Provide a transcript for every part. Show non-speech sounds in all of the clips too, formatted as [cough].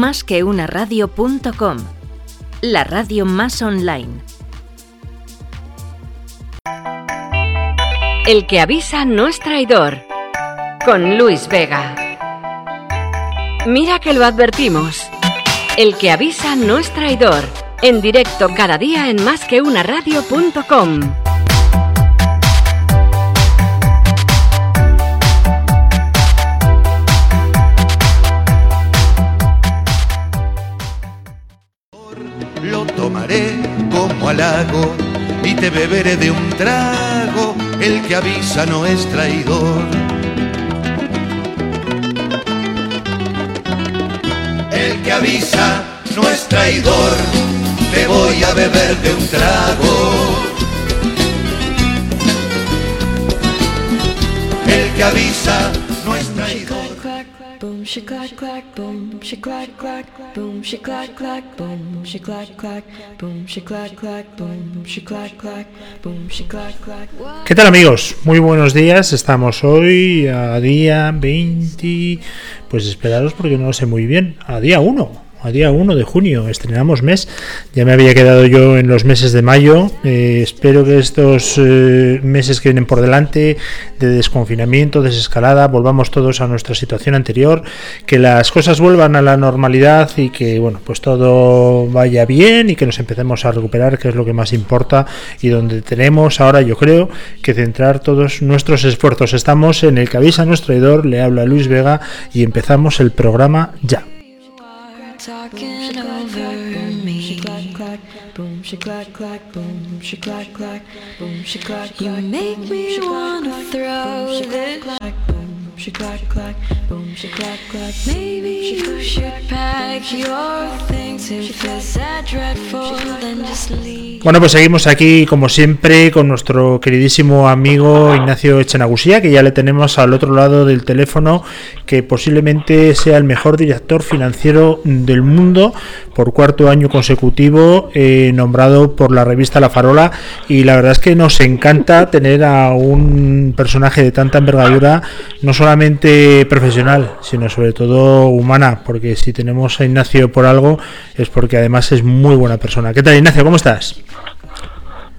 Más que una radio.com, la radio más online. El que avisa no es traidor. Con Luis Vega. Mira que lo advertimos. El que avisa no es traidor. En directo cada día en másqueunaradio.com. Lo como halago y te beberé de un trago. El que avisa no es traidor. El que avisa no es traidor. Te voy a beber de un trago. El que avisa ¿Qué tal amigos? Muy buenos días. Estamos hoy a día 20, pues esperaros porque no lo sé muy bien, a día 1 a día 1 de junio, estrenamos mes, ya me había quedado yo en los meses de mayo, eh, espero que estos eh, meses que vienen por delante de desconfinamiento, desescalada, volvamos todos a nuestra situación anterior, que las cosas vuelvan a la normalidad y que bueno, pues todo vaya bien y que nos empecemos a recuperar, que es lo que más importa y donde tenemos ahora yo creo que centrar todos nuestros esfuerzos. Estamos en el que avisa nuestro traidor, le habla Luis Vega y empezamos el programa ya. Talking over me. She clack clack, boom, she clack clack, boom, she clack clack, boom, she clack clack. You make me wanna throw this. Bueno, pues seguimos aquí, como siempre, con nuestro queridísimo amigo Ignacio Echenagusía, que ya le tenemos al otro lado del teléfono, que posiblemente sea el mejor director financiero del mundo por cuarto año consecutivo, eh, nombrado por la revista La Farola. Y la verdad es que nos encanta tener a un personaje de tanta envergadura, no solamente profesional, sino sobre todo humana, porque si tenemos a Ignacio por algo, es porque además es muy buena persona. ¿Qué tal, Ignacio? ¿Cómo estás?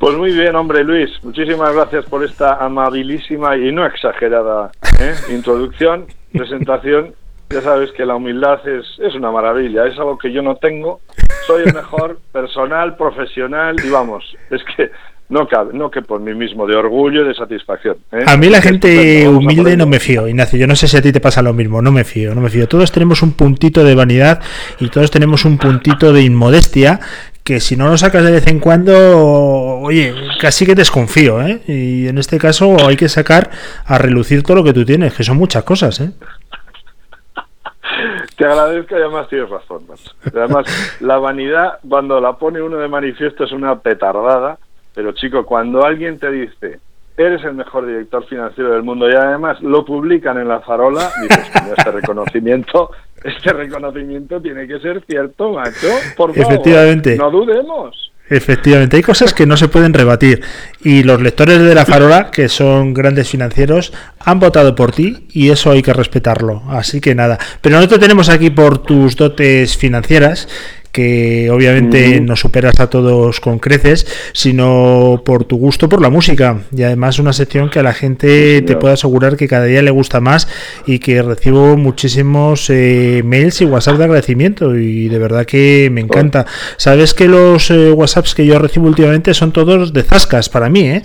Pues muy bien, hombre Luis. Muchísimas gracias por esta amabilísima y no exagerada ¿eh? [laughs] introducción, presentación. Ya sabes que la humildad es, es una maravilla, es algo que yo no tengo. Soy el mejor [laughs] personal, profesional y vamos, es que no cabe, no que por mí mismo, de orgullo y de satisfacción. ¿eh? A mí la gente humilde no me fío, Ignacio. Yo no sé si a ti te pasa lo mismo, no me fío, no me fío. Todos tenemos un puntito de vanidad y todos tenemos un puntito de inmodestia que si no lo sacas de vez en cuando, oye, casi que desconfío, ¿eh? Y en este caso hay que sacar a relucir todo lo que tú tienes, que son muchas cosas, ¿eh? [laughs] Te agradezco y además tienes razón. Además, la vanidad, cuando la pone uno de manifiesto, es una petardada. Pero chico, cuando alguien te dice, eres el mejor director financiero del mundo y además lo publican en la farola, dices, "Coño, este reconocimiento, [laughs] este reconocimiento tiene que ser cierto, macho. Por favor, Efectivamente. no dudemos. Efectivamente, hay cosas que no se pueden rebatir. Y los lectores de la Farola, que son grandes financieros, han votado por ti y eso hay que respetarlo. Así que nada. Pero no te tenemos aquí por tus dotes financieras que obviamente Ujú. nos superas a todos con creces, sino por tu gusto por la música. Y además una sección que a la gente Sí, te puedo asegurar que cada día le gusta más y que recibo muchísimos eh, mails y WhatsApp de agradecimiento y de verdad que me encanta. Sabes que los eh, WhatsApps que yo recibo últimamente son todos de zascas para mí, ¿eh?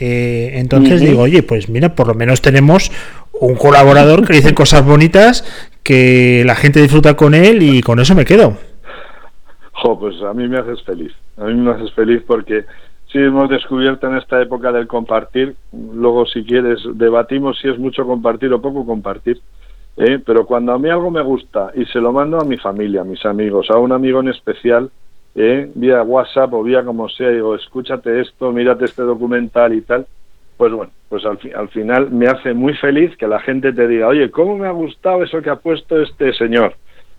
Eh, entonces digo, oye, pues mira, por lo menos tenemos un colaborador que dice cosas bonitas, que la gente disfruta con él y con eso me quedo. Pues a mí me haces feliz. A mí me haces feliz porque sí hemos descubierto en esta época del compartir, luego si quieres debatimos si es mucho compartir o poco compartir, ¿eh? pero cuando a mí algo me gusta y se lo mando a mi familia, a mis amigos, a un amigo en especial, ¿eh? vía WhatsApp o vía como sea, digo, escúchate esto, mírate este documental y tal, pues bueno, pues al, fi- al final me hace muy feliz que la gente te diga, oye, ¿cómo me ha gustado eso que ha puesto este señor?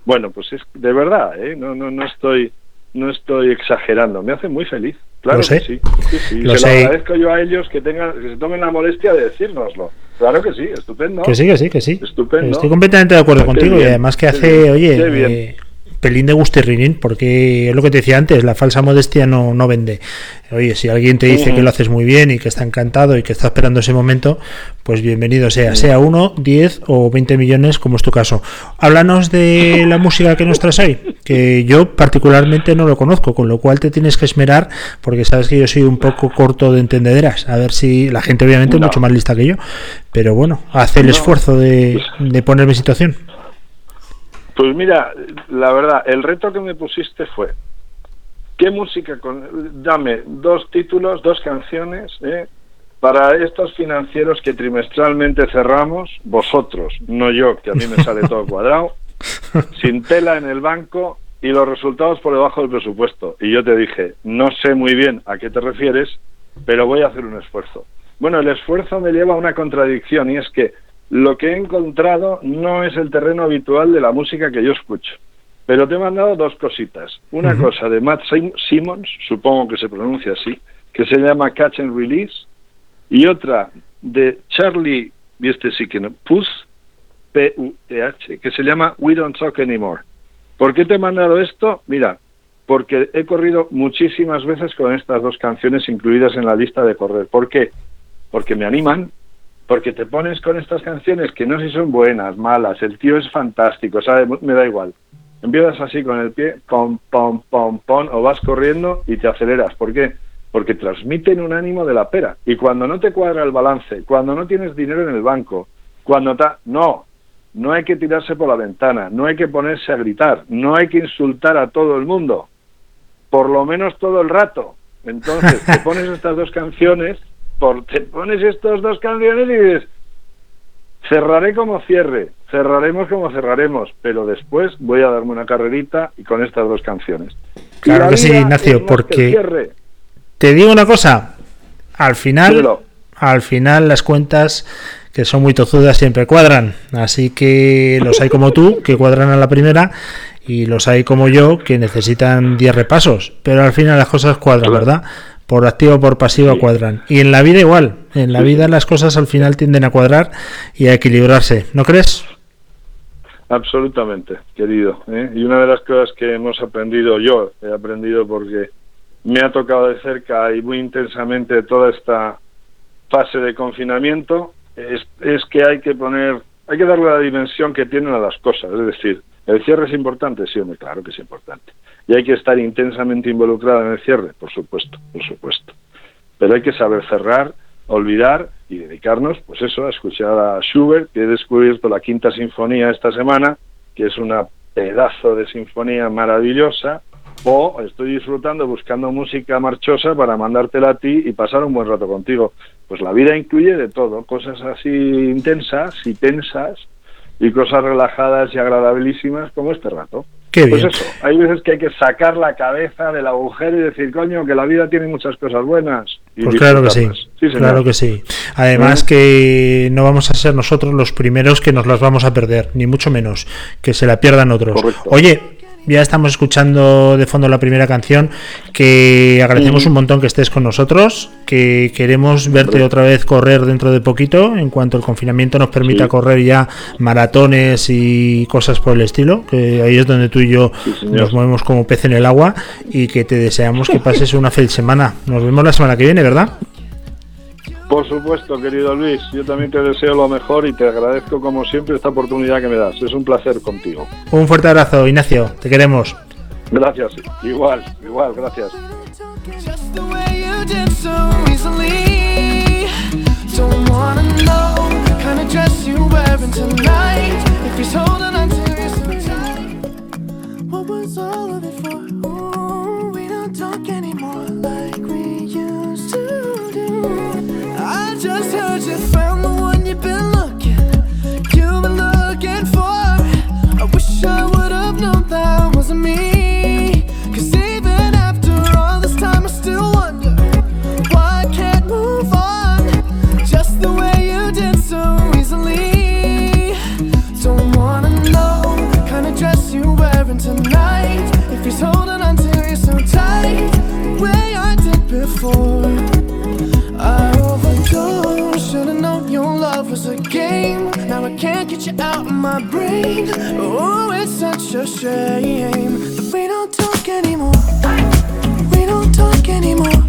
Bueno, pues es de verdad, ¿eh? no, no, no estoy, no estoy exagerando, me hace muy feliz. Claro Lo sé. que sí, sí, sí. Lo se sé. lo agradezco yo a ellos que tengan, que se tomen la molestia de decírnoslo. Claro que sí, estupendo. Que sí, que sí, que sí. Estupendo. Estoy completamente de acuerdo contigo y además que hace, bien, oye, eh, pelín de gustirrinín, porque es lo que te decía antes, la falsa modestia no, no vende. Oye, si alguien te dice que lo haces muy bien y que está encantado y que está esperando ese momento, pues bienvenido sea, sea uno, 10 o 20 millones, como es tu caso. Háblanos de la música que nos traes hoy, que yo particularmente no lo conozco, con lo cual te tienes que esmerar, porque sabes que yo soy un poco corto de entendederas. A ver si la gente, obviamente, es mucho más lista que yo, pero bueno, hace el esfuerzo de, de ponerme en situación. Pues mira, la verdad, el reto que me pusiste fue, ¿qué música? Con, dame dos títulos, dos canciones, ¿eh? para estos financieros que trimestralmente cerramos, vosotros, no yo, que a mí me sale todo [laughs] cuadrado, sin tela en el banco y los resultados por debajo del presupuesto. Y yo te dije, no sé muy bien a qué te refieres, pero voy a hacer un esfuerzo. Bueno, el esfuerzo me lleva a una contradicción y es que lo que he encontrado no es el terreno habitual de la música que yo escucho. Pero te he mandado dos cositas. Una cosa de Matt Simmons, supongo que se pronuncia así, que se llama Catch and Release, y otra de Charlie, y este sí que no, Puth, P-U-T-H, que se llama We Don't Talk Anymore. ¿Por qué te he mandado esto? Mira, porque he corrido muchísimas veces con estas dos canciones incluidas en la lista de correr. ¿Por qué? Porque me animan, porque te pones con estas canciones que no sé si son buenas, malas, el tío es fantástico, ¿sabes? Me da igual. Empiezas así con el pie, pom, pom, pom, pom, o vas corriendo y te aceleras. ¿Por qué? Porque transmiten un ánimo de la pera. Y cuando no te cuadra el balance, cuando no tienes dinero en el banco, cuando está... No, no hay que tirarse por la ventana, no hay que ponerse a gritar, no hay que insultar a todo el mundo, por lo menos todo el rato. Entonces, te [laughs] pones estas dos canciones por, te pones estas dos canciones y dices, cerraré como cierre, cerraremos como cerraremos, pero después voy a darme una carrerita y con estas dos canciones. Claro que sí, Ignacio, porque te digo una cosa, al final, al final las cuentas que son muy tozudas siempre cuadran, así que los hay como tú que cuadran a la primera y los hay como yo que necesitan 10 repasos, pero al final las cosas cuadran, ¿verdad? Por activo o por pasivo cuadran. Y en la vida igual, en la vida las cosas al final tienden a cuadrar y a equilibrarse, ¿no crees? Absolutamente, querido. ¿eh? Y una de las cosas que hemos aprendido, yo he aprendido porque me ha tocado de cerca y muy intensamente toda esta fase de confinamiento, es, es que hay que poner, hay que darle la dimensión que tienen a las cosas. Es decir, ¿el cierre es importante? Sí, hombre, claro que es importante y hay que estar intensamente involucrado en el cierre, por supuesto, por supuesto. Pero hay que saber cerrar, olvidar y dedicarnos, pues eso, a escuchar a Schubert, que he descubierto la quinta sinfonía esta semana, que es una pedazo de sinfonía maravillosa, o estoy disfrutando buscando música marchosa para mandártela a ti y pasar un buen rato contigo. Pues la vida incluye de todo, cosas así intensas y tensas y cosas relajadas y agradabilísimas como este rato pues eso, hay veces que hay que sacar la cabeza del agujero y decir, coño, que la vida tiene muchas cosas buenas. pues claro que sí, claro que sí. Además que no vamos a ser nosotros los primeros que nos las vamos a perder, ni mucho menos, que se la pierdan otros. Oye, ya estamos escuchando de fondo la primera canción, que agradecemos un montón que estés con nosotros, que queremos verte otra vez correr dentro de poquito, en cuanto el confinamiento nos permita correr ya maratones y cosas por el estilo, que ahí es donde tú y yo nos movemos como pez en el agua y que te deseamos que [laughs] pases una feliz semana. Nos vemos la semana que viene, ¿verdad? Por supuesto, querido Luis, yo también te deseo lo mejor y te agradezco como siempre esta oportunidad que me das. Es un placer contigo. Un fuerte abrazo, Ignacio, te queremos. Gracias, igual, igual, gracias. Found the one you've been looking, you've been looking for. I wish I would have known that wasn't me. My brain. Oh, it's such a shame that we don't talk anymore. We don't talk anymore.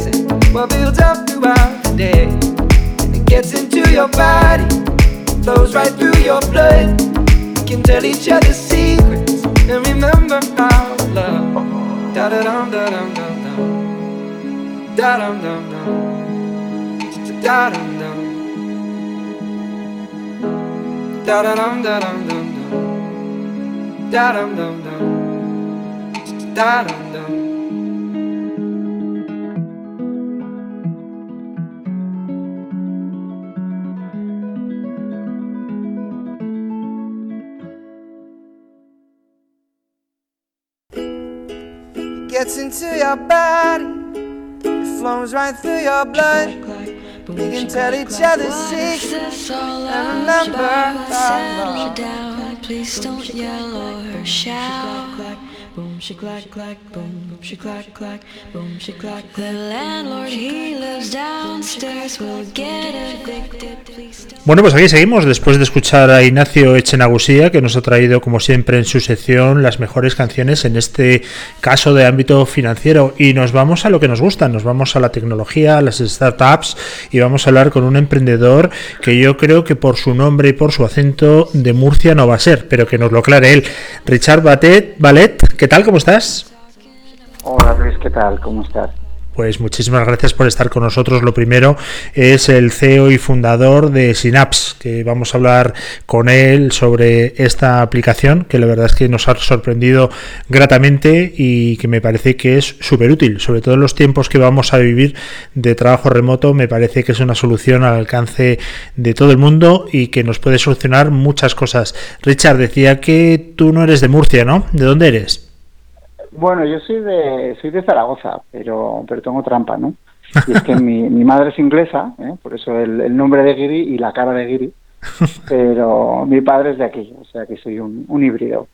what builds up throughout the day. And it gets into your body, flows right through your blood. We can tell each other secrets and remember our love. Da da dum da dum dum dum. Da dum dum dum. Da dum dum. Da da dum da dum dum dum. Da dum dum dum. Da dum dum. Gets into your body, it flows right through your blood. We can tell each other secrets and remember our love. down. Please don't yell or shout. Boom, she clack, clack, boom, boom, she clack, clack, boom, she clack. The landlord, he lives downstairs, will get evicted. Please don't. Bueno, pues aquí seguimos después de escuchar a Ignacio Echenagusía, que nos ha traído, como siempre, en su sección las mejores canciones en este caso de ámbito financiero. Y nos vamos a lo que nos gusta, nos vamos a la tecnología, a las startups y vamos a hablar con un emprendedor que yo creo que por su nombre y por su acento de Murcia no va a ser, pero que nos lo aclare él. Richard Batet, Ballet, ¿qué tal? ¿Cómo estás? Hola Luis, ¿qué tal? ¿Cómo estás? Pues muchísimas gracias por estar con nosotros. Lo primero es el CEO y fundador de Synapse, que vamos a hablar con él sobre esta aplicación, que la verdad es que nos ha sorprendido gratamente y que me parece que es súper útil, sobre todo en los tiempos que vamos a vivir de trabajo remoto. Me parece que es una solución al alcance de todo el mundo y que nos puede solucionar muchas cosas. Richard decía que tú no eres de Murcia, ¿no? ¿De dónde eres? Bueno, yo soy de soy de Zaragoza, pero pero tengo trampa, ¿no? Y es que mi, mi madre es inglesa, ¿eh? por eso el, el nombre de Giri y la cara de Giri, pero mi padre es de aquí, o sea que soy un, un híbrido.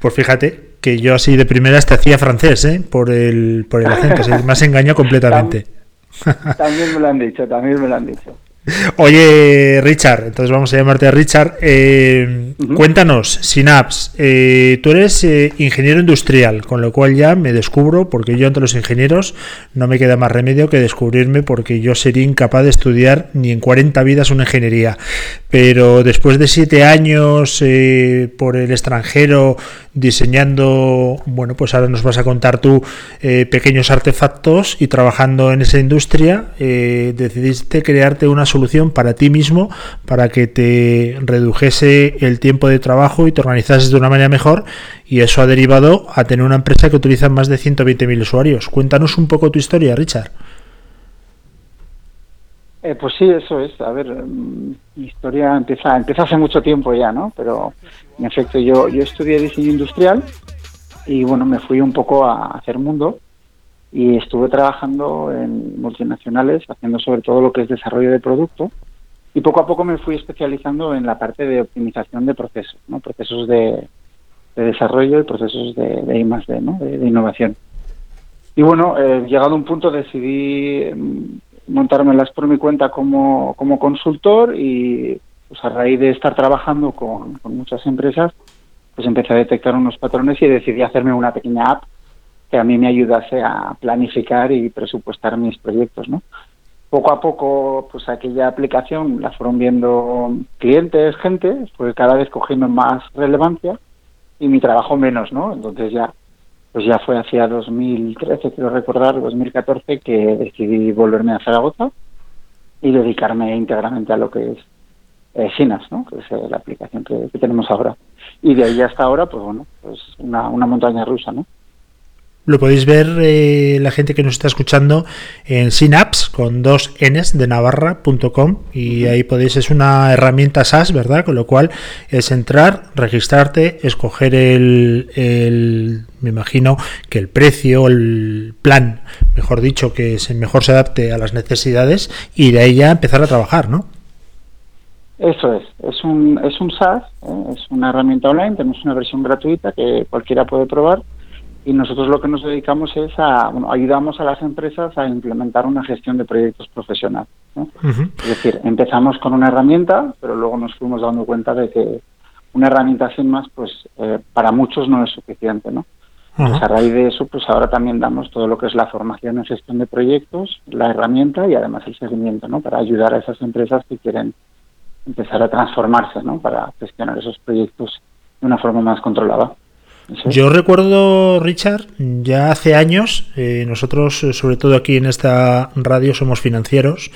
Pues fíjate que yo así de primeras te hacía francés, ¿eh? Por el, por el acento, se me has engañado completamente. También me lo han dicho, también me lo han dicho. [laughs] Oye, Richard, entonces vamos a llamarte a Richard. Eh. Cuéntanos, Synapse, eh, tú eres eh, ingeniero industrial, con lo cual ya me descubro, porque yo entre los ingenieros no me queda más remedio que descubrirme, porque yo sería incapaz de estudiar ni en 40 vidas una ingeniería. Pero después de siete años eh, por el extranjero diseñando, bueno, pues ahora nos vas a contar tú eh, pequeños artefactos y trabajando en esa industria, eh, decidiste crearte una solución para ti mismo para que te redujese el tiempo de trabajo y te organizases de una manera mejor y eso ha derivado a tener una empresa que utiliza más de 120.000 usuarios. Cuéntanos un poco tu historia, Richard. Eh, pues sí, eso es. A ver, mm, mi historia empieza, empieza hace mucho tiempo ya, ¿no? Pero en efecto, yo, yo estudié diseño industrial y bueno, me fui un poco a hacer mundo y estuve trabajando en multinacionales, haciendo sobre todo lo que es desarrollo de producto y poco a poco me fui especializando en la parte de optimización de procesos, ¿no? Procesos de, de desarrollo y procesos de, de I+D, ¿no? De, innovación. Y bueno, eh, llegado un punto decidí mm, montármelas por mi cuenta como, como consultor y pues a raíz de estar trabajando con, con muchas empresas, pues empecé a detectar unos patrones y decidí hacerme una pequeña app que a mí me ayudase a planificar y presupuestar mis proyectos, ¿no? Poco a poco, pues aquella aplicación la fueron viendo clientes, gente, fue cada vez cogiendo más relevancia y mi trabajo menos, ¿no? Entonces ya pues ya fue hacia 2013, quiero recordar, 2014, que decidí volverme a Zaragoza y dedicarme íntegramente a lo que es eh, Sinas, ¿no? que es eh, la aplicación que, tenemos ahora. Y de ahí hasta ahora, pues bueno, pues una, una montaña rusa, ¿no? Lo podéis ver eh, la gente que nos está escuchando en Synapse con dos Ns de Navarra.com y ahí podéis, es una herramienta SaaS, ¿verdad? Con lo cual es entrar, registrarte, escoger el, el me imagino que el precio, el plan, mejor dicho, que se mejor se adapte a las necesidades y de ahí ya empezar a trabajar, ¿no? Eso es, es un, es un SaaS, ¿eh? es una herramienta online, tenemos una versión gratuita que cualquiera puede probar y nosotros lo que nos dedicamos es a, bueno, ayudamos a las empresas a implementar una gestión de proyectos profesional. ¿no? Es decir, empezamos con una herramienta, pero luego nos fuimos dando cuenta de que una herramienta sin más, pues eh, para muchos no es suficiente, ¿no? Pues a raíz de eso, pues ahora también damos todo lo que es la formación en gestión de proyectos, la herramienta y además el seguimiento, ¿no? Para ayudar a esas empresas que quieren empezar a transformarse, ¿no? Para gestionar esos proyectos de una forma más controlada. Yo recuerdo, Richard, ya hace años, eh, nosotros, eh, sobre todo aquí en esta radio, somos financieros,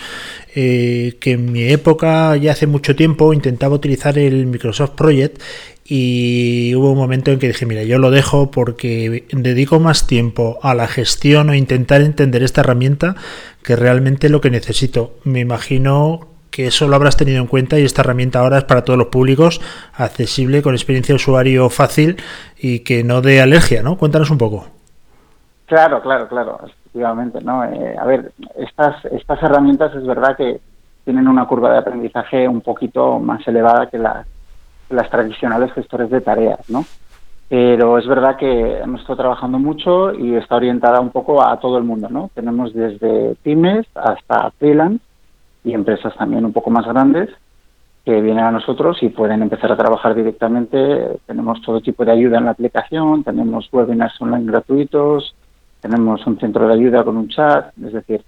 eh, que en mi época, ya hace mucho tiempo, intentaba utilizar el Microsoft Project y hubo un momento en que dije, mira, yo lo dejo porque dedico más tiempo a la gestión o intentar entender esta herramienta que realmente lo que necesito. Me imagino que eso lo habrás tenido en cuenta y esta herramienta ahora es para todos los públicos, accesible, con experiencia de usuario fácil y que no dé alergia, ¿no? Cuéntanos un poco. Claro, claro, claro, efectivamente, ¿no? Eh, a ver, estas, estas herramientas es verdad que tienen una curva de aprendizaje un poquito más elevada que las, las tradicionales gestores de tareas, ¿no? Pero es verdad que hemos estado trabajando mucho y está orientada un poco a todo el mundo, ¿no? Tenemos desde pymes hasta freelance y empresas también un poco más grandes que vienen a nosotros y pueden empezar a trabajar directamente. Tenemos todo tipo de ayuda en la aplicación, tenemos webinars online gratuitos, tenemos un centro de ayuda con un chat, es decir,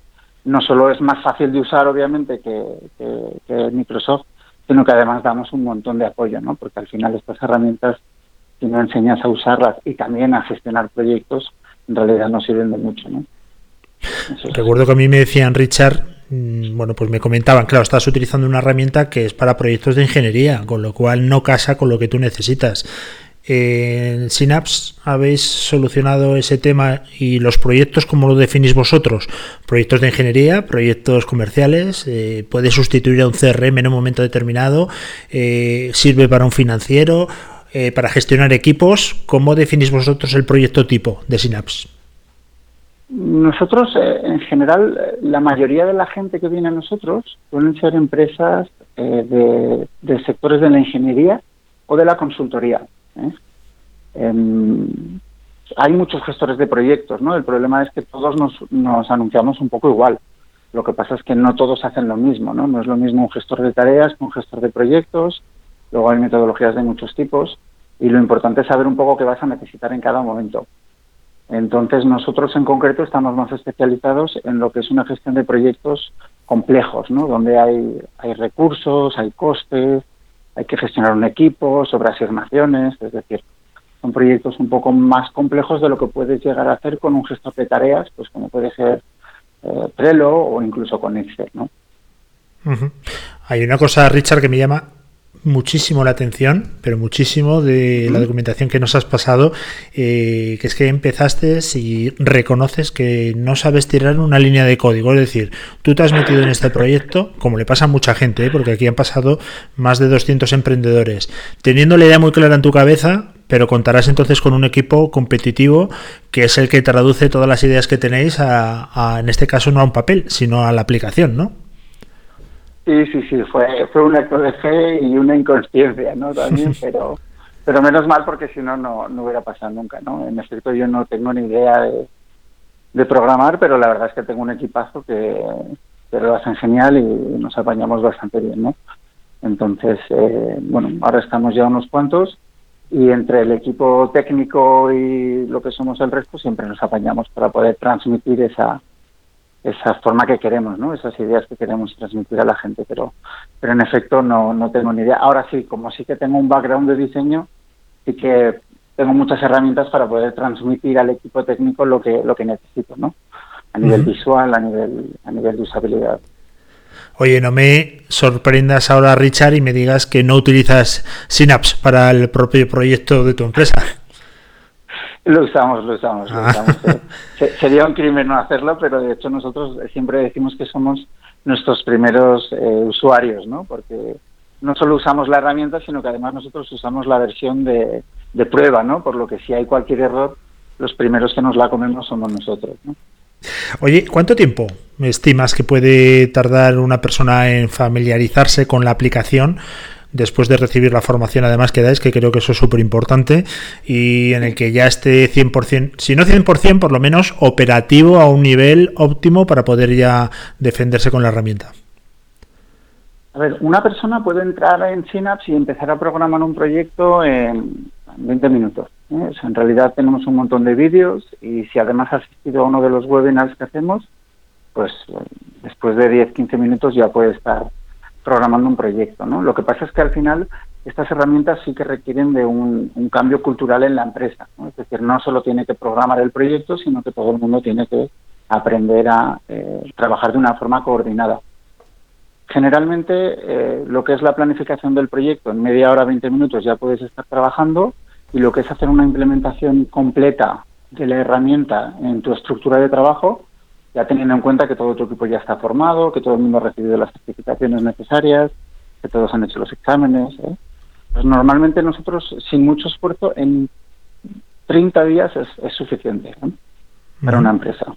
no solo es más fácil de usar obviamente que, que- Microsoft, sino que además damos un montón de apoyo, ¿no? Porque al final estas herramientas, si no enseñas a usarlas y también a gestionar proyectos, en realidad no sirven de mucho, ¿no? Recuerdo que a mí me decían, Richard, bueno, pues me comentaban, claro, estás utilizando una herramienta que es para proyectos de ingeniería, con lo cual no casa con lo que tú necesitas. En Synapse habéis solucionado ese tema y los proyectos, ¿cómo lo definís vosotros? Proyectos de ingeniería, proyectos comerciales, eh, puede sustituir a un CRM en un momento determinado, eh, sirve para un financiero, eh, para gestionar equipos. ¿Cómo definís vosotros el proyecto tipo de Synapse? Nosotros, eh, en general, eh, la mayoría de la gente que viene a nosotros suelen ser empresas eh, de, sectores de la ingeniería o de la consultoría. ¿eh? Em, hay muchos gestores de proyectos, ¿no? El problema es que todos nos, nos anunciamos un poco igual. Lo que pasa es que no todos hacen lo mismo, ¿no? No es lo mismo un gestor de tareas que un gestor de proyectos. Luego hay metodologías de muchos tipos y lo importante es saber un poco qué vas a necesitar en cada momento. Entonces, nosotros en concreto estamos más especializados en lo que es una gestión de proyectos complejos, ¿no? Donde hay, hay recursos, hay costes, hay que gestionar un equipo, sobre asignaciones, es decir, son proyectos un poco más complejos de lo que puedes llegar a hacer con un gestor de tareas, pues como puede ser eh, Trello o incluso con Excel, ¿no? Hay una cosa, Richard, que me llama muchísimo la atención, pero muchísimo de la documentación que nos has pasado, eh, que es que empezaste y reconoces que no sabes tirar una línea de código, es decir, tú te has metido en este proyecto, como le pasa a mucha gente, ¿eh? porque aquí han pasado más de 200 emprendedores, teniendo la idea muy clara en tu cabeza, pero contarás entonces con un equipo competitivo que es el que traduce todas las ideas que tenéis a, a, en este caso no a un papel, sino a la aplicación, ¿no? Sí, sí, sí, fue, fue un acto de fe y una inconsciencia, ¿no? También, [laughs] pero, pero menos mal porque si no, no, no hubiera pasado nunca, ¿no? En efecto, yo no tengo ni idea de, de programar, pero la verdad es que tengo un equipazo que, que lo hacen genial y nos apañamos bastante bien, ¿no? Entonces, eh, bueno, ahora estamos ya unos cuantos y entre el equipo técnico y lo que somos el resto siempre nos apañamos para poder transmitir esa esa forma que queremos, ¿no? Esas ideas que queremos transmitir a la gente, pero pero en efecto no, no tengo ni idea. Ahora sí, como sí que tengo un background de diseño, sí que tengo muchas herramientas para poder transmitir al equipo técnico lo que lo que necesito, ¿no? A nivel visual, a nivel a nivel de usabilidad. Oye, no me sorprendas ahora, Richard, y me digas que no utilizas Synapse para el propio proyecto de tu empresa. Lo usamos, lo usamos, lo Ah. usamos. [laughs] Se- Sería un crimen no hacerlo, pero de hecho nosotros siempre decimos que somos nuestros primeros eh, usuarios, ¿no? Porque no solo usamos la herramienta, sino que además nosotros usamos la versión de, de prueba, ¿no? Por lo que si hay cualquier error, los primeros que nos la comemos somos nosotros, ¿no? Oye, ¿cuánto tiempo estimas que puede tardar una persona en familiarizarse con la aplicación? Después de recibir la formación además que dais, que creo que eso es súper importante, y en el que ya esté 100%, si no 100%, por lo menos operativo a un nivel óptimo para poder ya defenderse con la herramienta. A ver, una persona puede entrar en Synapse y empezar a programar un proyecto en 20 minutos. ¿eh? en realidad tenemos un montón de vídeos y si además has asistido a uno de los webinars que hacemos, pues después de 10-15 minutos ya puede estar programando un proyecto. ¿no? Lo que pasa es que al final estas herramientas sí que requieren de un, cambio cultural en la empresa. Es decir, no solo tiene que programar el proyecto, sino que todo el mundo tiene que aprender a eh, trabajar de una forma coordinada. Generalmente, eh, lo que es la planificación del proyecto, en media hora, 20 minutos ya puedes estar trabajando y lo que es hacer una implementación completa de la herramienta en tu estructura de trabajo, ya teniendo en cuenta que todo tu equipo ya está formado, que todo el mundo ha recibido las certificaciones necesarias, que todos han hecho los exámenes. ¿eh? Pues normalmente nosotros, sin mucho esfuerzo, en 30 días es, suficiente para una empresa.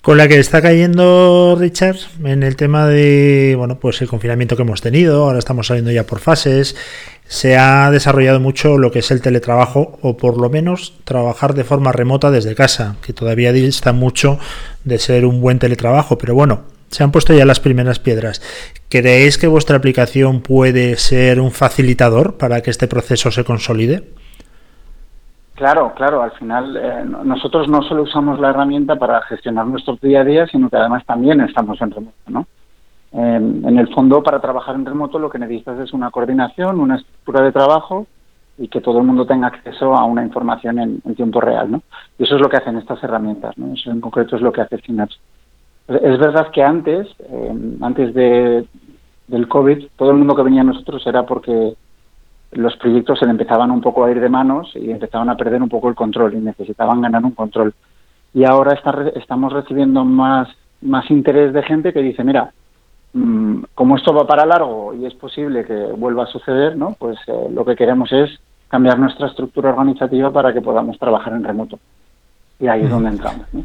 Con la que está cayendo Richard en el tema de bueno pues el confinamiento que hemos tenido, ahora estamos saliendo ya por fases, se ha desarrollado mucho lo que es el teletrabajo o por lo menos trabajar de forma remota desde casa, que todavía dista mucho de ser un buen teletrabajo, pero bueno, se han puesto ya las primeras piedras. ¿Creéis que vuestra aplicación puede ser un facilitador para que este proceso se consolide? Claro, claro, al final eh, nosotros no solo usamos la herramienta para gestionar nuestro día a día, sino que además también estamos en remoto, ¿no? En el fondo, para trabajar en remoto lo que necesitas es una coordinación, una estructura de trabajo y que todo el mundo tenga acceso a una información en, tiempo real, ¿no? Y eso es lo que hacen estas herramientas, ¿no? Eso en concreto es lo que hace Synapse. Es verdad que antes, eh, antes de, del COVID, todo el mundo que venía a nosotros era porque los proyectos se le empezaban un poco a ir de manos y empezaban a perder un poco el control y necesitaban ganar un control. Y ahora está, estamos recibiendo más, más interés de gente que dice, mira, como esto va para largo y es posible que vuelva a suceder, ¿no? pues eh, lo que queremos es cambiar nuestra estructura organizativa para que podamos trabajar en remoto. Y ahí es donde entramos. ¿no?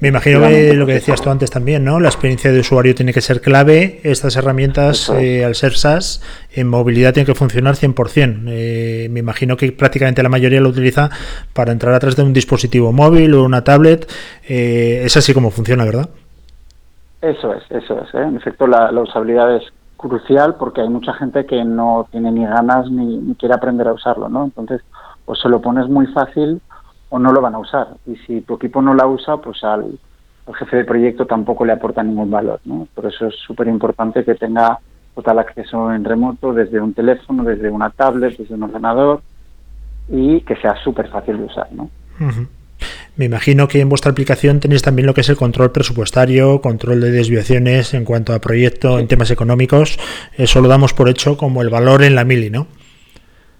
Me imagino que lo que decías tú antes también, ¿no? La experiencia de usuario tiene que ser clave. Estas herramientas, eh, al ser SaaS, en movilidad tienen que funcionar 100%. Eh, me imagino que prácticamente la mayoría lo utiliza para entrar atrás de un dispositivo móvil o una tablet. Eh, es así como funciona, ¿verdad? Eso es, eso es. En efecto, la, usabilidad es crucial porque hay mucha gente que no tiene ni ganas ni, ni quiere aprender a usarlo, ¿no? Entonces, pues se lo pones muy fácil o no lo van a usar. Y si tu equipo no la usa, pues al, jefe de proyecto tampoco le aporta ningún valor. ¿no? Por eso es súper importante que tenga total acceso en remoto desde un teléfono, desde una tablet, desde un ordenador y que sea súper fácil de usar. ¿no? Me imagino que en vuestra aplicación tenéis también lo que es el control presupuestario, control de desviaciones en cuanto a proyecto, en temas económicos. Eso lo damos por hecho como el valor en la mili, ¿no?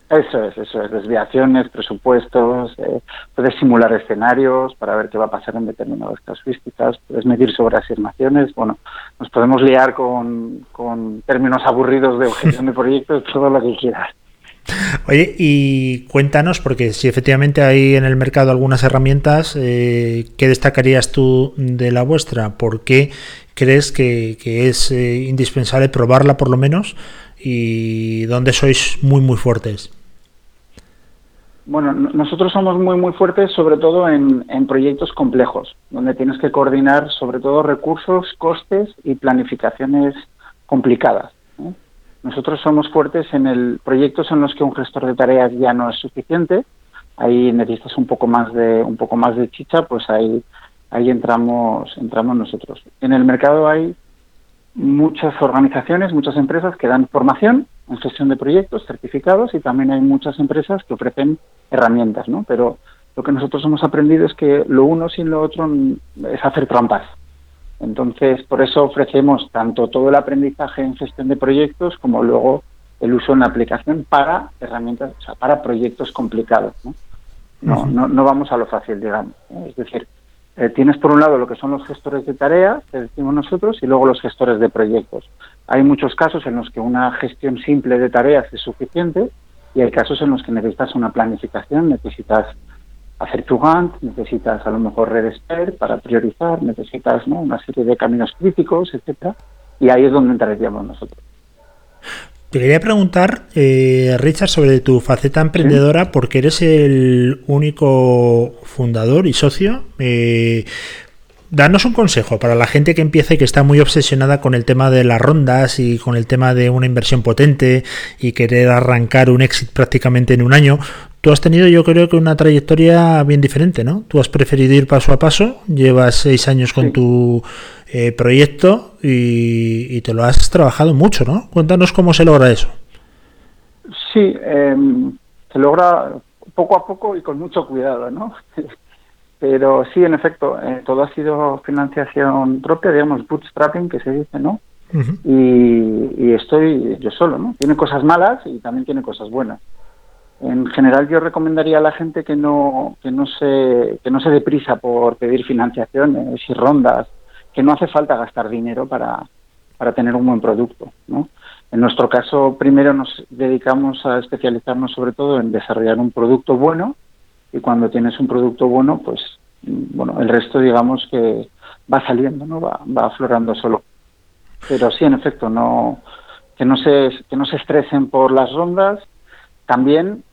Eso es, eso es, desviaciones, presupuestos, eh, puedes simular escenarios para ver qué va a pasar en determinadas casuísticas, puedes medir sobre asignaciones, bueno, nos podemos liar con, con términos aburridos de objeción de [laughs] proyectos, todo lo que quieras. Oye, y cuéntanos, porque si efectivamente hay en el mercado algunas herramientas, eh, ¿qué destacarías tú de la vuestra? ¿Por qué crees que, es eh, indispensable probarla por lo menos? ¿Y dónde sois muy, muy fuertes? Bueno, nosotros somos muy, muy fuertes sobre todo en, proyectos complejos, donde tienes que coordinar sobre todo recursos, costes y planificaciones complicadas. Nosotros somos fuertes en el proyectos en los que un gestor de tareas ya no es suficiente, ahí necesitas un poco más de un poco más de chicha, pues ahí ahí entramos entramos nosotros. En el mercado hay muchas organizaciones, muchas empresas que dan formación en gestión de proyectos, certificados, y también hay muchas empresas que ofrecen herramientas, ¿no? Pero lo que nosotros hemos aprendido es que lo uno sin lo otro es hacer trampas. Entonces, por eso ofrecemos tanto todo el aprendizaje en gestión de proyectos como luego el uso en la aplicación para herramientas, o sea, para proyectos complicados. ¿no? No, no, no vamos a lo fácil, digamos. Es decir, eh, tienes por un lado lo que son los gestores de tareas, que decimos nosotros, y luego los gestores de proyectos. Hay muchos casos en los que una gestión simple de tareas es suficiente y hay casos en los que necesitas una planificación, necesitas hacer Gantt, necesitas a lo mejor Red Expert para priorizar, necesitas ¿no? una serie de caminos críticos, etcétera, y ahí es donde entraríamos nosotros. Te quería preguntar, eh, Richard, sobre tu faceta emprendedora, porque eres el único fundador y socio. Eh, danos un consejo para la gente que empieza y que está muy obsesionada con el tema de las rondas y con el tema de una inversión potente y querer arrancar un éxito prácticamente en un año. Tú has tenido, yo creo que una trayectoria bien diferente, ¿no? Tú has preferido ir paso a paso, llevas seis años con tu eh, proyecto y, te lo has trabajado mucho, ¿no? Cuéntanos cómo se logra eso. Sí, em, se logra poco a poco y con mucho cuidado, ¿no? [laughs] Pero sí, en efecto, eh, todo ha sido financiación propia, digamos, bootstrapping, que se dice, ¿no? y, y, estoy yo solo, ¿no? Tiene cosas malas y también tiene cosas buenas. En general, yo recomendaría a la gente que no que no se que no se deprisa por pedir financiaciones y rondas que no hace falta gastar dinero para, para tener un buen producto. ¿no? En nuestro caso, primero nos dedicamos a especializarnos sobre todo en desarrollar un producto bueno y cuando tienes un producto bueno, pues bueno, el resto digamos que va saliendo, ¿no? Va, va aflorando solo. Pero sí, en efecto, no que no se que no se estresen por las rondas, también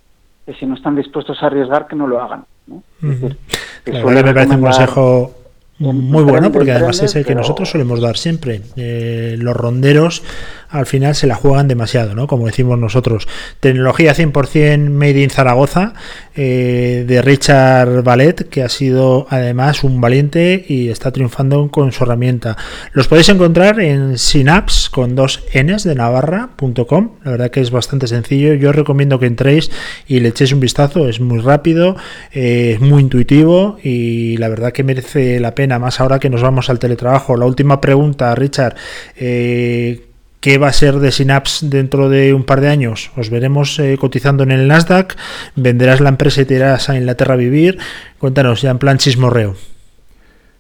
que si no están dispuestos a arriesgar que no lo hagan. ¿no? me parece un consejo muy bueno, porque además es el que nosotros solemos dar siempre. Eh, los ronderos al final se la juegan demasiado, ¿no? Como decimos nosotros. Tecnología 100% Made in Zaragoza eh, de Richard Ballet, que ha sido además un valiente y está triunfando con su herramienta. Los podéis encontrar en Synapse con dos Ns de Navarra.com. La verdad que es bastante sencillo. Yo os recomiendo que entréis y le echéis un vistazo. Es muy rápido, eh, es muy intuitivo y la verdad que merece la pena, más ahora que nos vamos al teletrabajo. La última pregunta, Richard. Eh, ¿Qué va a ser de Synapse dentro de un par de años? ¿Os veremos eh, cotizando en el Nasdaq? ¿Venderás la empresa y te irás a Inglaterra a vivir? Cuéntanos, ya en plan chismorreo.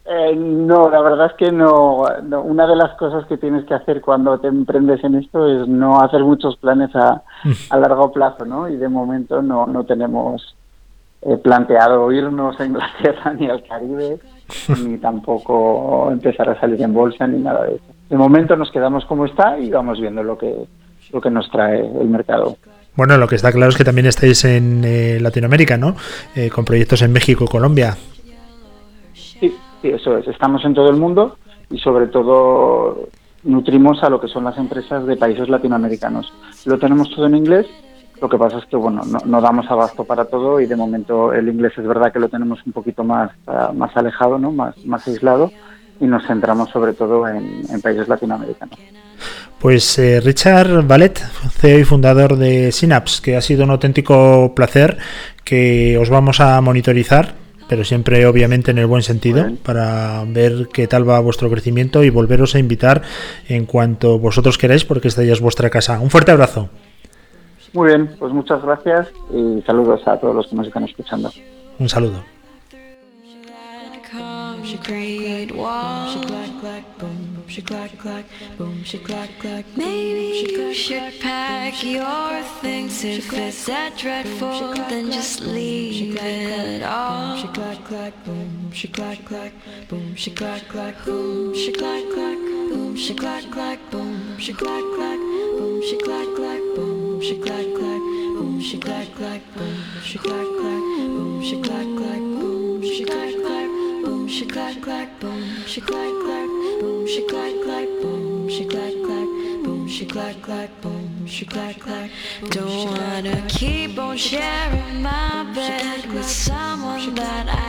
Eh, no, la verdad es que no, Una de las cosas que tienes que hacer cuando te emprendes en esto es no hacer muchos planes a, a largo plazo, ¿no? Y de momento no, no tenemos eh, planteado irnos a Inglaterra [laughs] ni al Caribe, ni tampoco empezar a salir en bolsa ni nada de eso de momento nos quedamos como está y vamos viendo lo que, lo que nos trae el mercado. Bueno, lo que está claro es que también estáis en eh, Latinoamérica, ¿no? Eh, con proyectos en México, Colombia. Sí, sí, eso es. Estamos en todo el mundo y sobre todo nutrimos a lo que son las empresas de países latinoamericanos. Lo tenemos todo en inglés, lo que pasa es que bueno, no, damos abasto para todo y de momento el inglés es verdad que lo tenemos un poquito más, ah, más alejado, ¿no? más, más aislado y nos centramos sobre todo en, países latinoamericanos. Pues eh, Richard Ballet, CEO y fundador de Synapse, que ha sido un auténtico placer que os vamos a monitorizar, pero siempre obviamente en el buen sentido, para ver qué tal va vuestro crecimiento y volveros a invitar en cuanto vosotros queráis, porque esta ya es vuestra casa. Un fuerte abrazo. Muy bien, pues muchas gracias y saludos a todos los que nos están escuchando. Un saludo. great wall. Maybe you should pack your things if it's that dreadful, then just leave it all. Boom, shik clack clack, boom, shik clack clack, boom, shik clack clack, boom, shik clack clack, boom, shik clack clack, boom, shik clack clack, boom, shik clack clack, boom, shik clack clack boom, she clack clack, boom, she clack clack, boom, she clack clack, boom, she clack clack, boom, she clack clack, boom, she clack clack. Don't wanna keep on sharing my bed with someone that I